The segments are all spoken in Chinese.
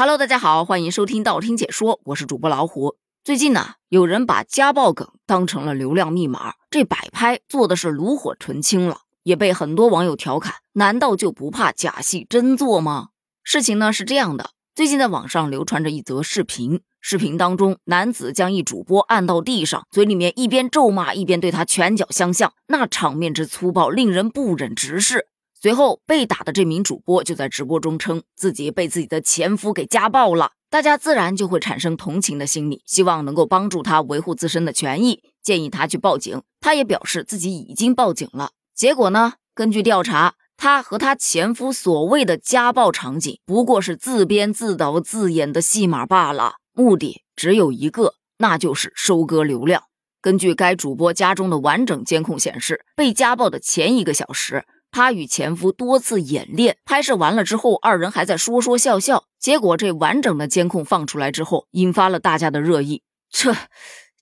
Hello，大家好，欢迎收听道听解说，我是主播老虎。最近呢，有人把家暴梗当成了流量密码，这摆拍做的是炉火纯青了，也被很多网友调侃：难道就不怕假戏真做吗？事情呢是这样的，最近在网上流传着一则视频，视频当中男子将一主播按到地上，嘴里面一边咒骂，一边对他拳脚相向，那场面之粗暴，令人不忍直视。随后被打的这名主播就在直播中称自己被自己的前夫给家暴了，大家自然就会产生同情的心理，希望能够帮助他维护自身的权益，建议他去报警。他也表示自己已经报警了。结果呢？根据调查，他和他前夫所谓的家暴场景不过是自编自导自演的戏码罢了，目的只有一个，那就是收割流量。根据该主播家中的完整监控显示，被家暴的前一个小时。她与前夫多次演练，拍摄完了之后，二人还在说说笑笑。结果这完整的监控放出来之后，引发了大家的热议。这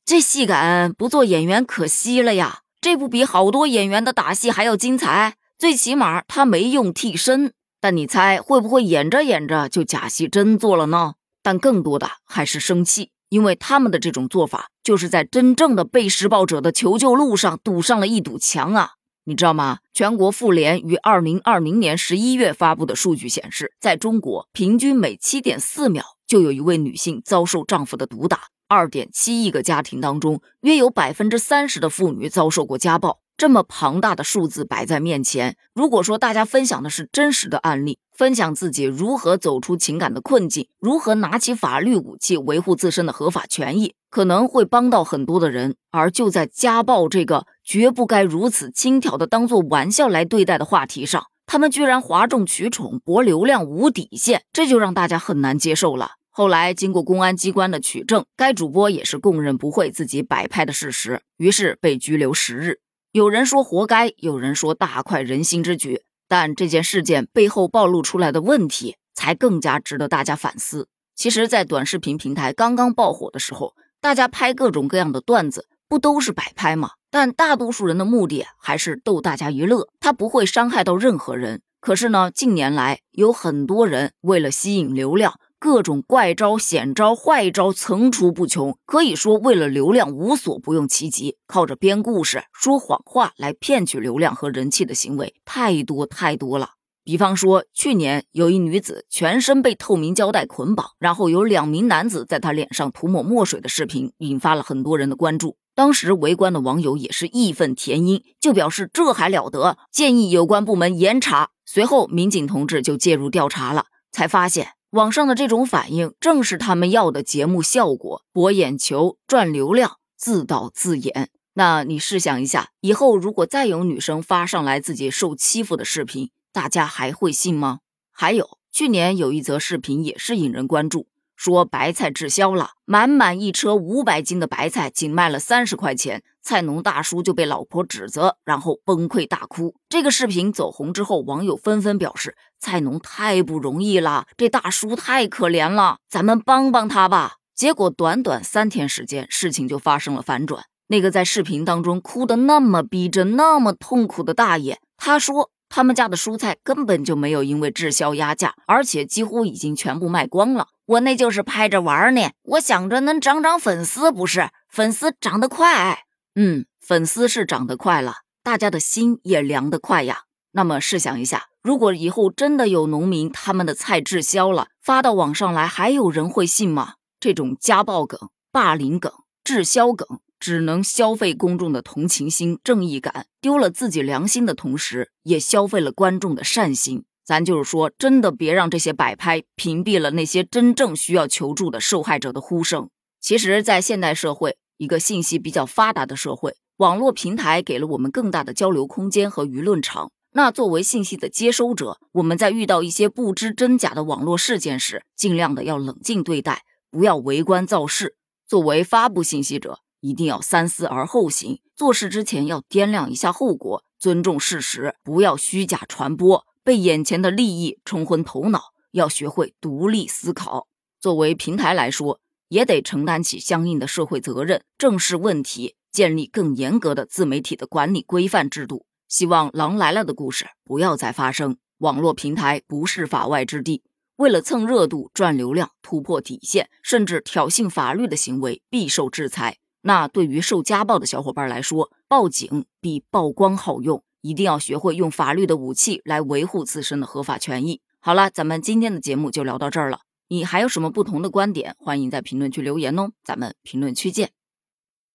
这戏感不做演员可惜了呀！这不比好多演员的打戏还要精彩？最起码他没用替身。但你猜会不会演着演着就假戏真做了呢？但更多的还是生气，因为他们的这种做法就是在真正的被施暴者的求救路上堵上了一堵墙啊！你知道吗？全国妇联于二零二零年十一月发布的数据显示，在中国，平均每七点四秒就有一位女性遭受丈夫的毒打。二点七亿个家庭当中，约有百分之三十的妇女遭受过家暴。这么庞大的数字摆在面前，如果说大家分享的是真实的案例，分享自己如何走出情感的困境，如何拿起法律武器维护自身的合法权益，可能会帮到很多的人。而就在家暴这个绝不该如此轻佻的当做玩笑来对待的话题上，他们居然哗众取宠、博流量、无底线，这就让大家很难接受了。后来经过公安机关的取证，该主播也是供认不讳自己摆拍的事实，于是被拘留十日。有人说活该，有人说大快人心之举，但这件事件背后暴露出来的问题才更加值得大家反思。其实，在短视频平台刚刚爆火的时候，大家拍各种各样的段子，不都是摆拍吗？但大多数人的目的还是逗大家娱乐，他不会伤害到任何人。可是呢，近年来有很多人为了吸引流量。各种怪招、险招、坏招层出不穷，可以说为了流量无所不用其极。靠着编故事、说谎话来骗取流量和人气的行为太多太多了。比方说，去年有一女子全身被透明胶带捆绑，然后有两名男子在她脸上涂抹墨水的视频，引发了很多人的关注。当时围观的网友也是义愤填膺，就表示这还了得，建议有关部门严查。随后，民警同志就介入调查了，才发现。网上的这种反应，正是他们要的节目效果，博眼球、赚流量、自导自演。那你试想一下，以后如果再有女生发上来自己受欺负的视频，大家还会信吗？还有，去年有一则视频也是引人关注。说白菜滞销了，满满一车五百斤的白菜仅卖了三十块钱，菜农大叔就被老婆指责，然后崩溃大哭。这个视频走红之后，网友纷纷表示菜农太不容易了，这大叔太可怜了，咱们帮帮他吧。结果短短三天时间，事情就发生了反转。那个在视频当中哭得那么逼真、那么痛苦的大爷，他说他们家的蔬菜根本就没有因为滞销压价，而且几乎已经全部卖光了。我那就是拍着玩呢，我想着能涨涨粉丝，不是粉丝涨得快，嗯，粉丝是涨得快了，大家的心也凉得快呀。那么试想一下，如果以后真的有农民他们的菜滞销了，发到网上来，还有人会信吗？这种家暴梗、霸凌梗、滞销梗，只能消费公众的同情心、正义感，丢了自己良心的同时，也消费了观众的善心。咱就是说，真的别让这些摆拍屏蔽了那些真正需要求助的受害者的呼声。其实，在现代社会，一个信息比较发达的社会，网络平台给了我们更大的交流空间和舆论场。那作为信息的接收者，我们在遇到一些不知真假的网络事件时，尽量的要冷静对待，不要围观造势。作为发布信息者，一定要三思而后行，做事之前要掂量一下后果，尊重事实，不要虚假传播。被眼前的利益冲昏头脑，要学会独立思考。作为平台来说，也得承担起相应的社会责任，正视问题，建立更严格的自媒体的管理规范制度。希望狼来了的故事不要再发生。网络平台不是法外之地，为了蹭热度、赚流量、突破底线，甚至挑衅法律的行为，必受制裁。那对于受家暴的小伙伴来说，报警比曝光好用，一定要学会用法律的武器来维护自身的合法权益。好了，咱们今天的节目就聊到这儿了。你还有什么不同的观点？欢迎在评论区留言哦，咱们评论区见。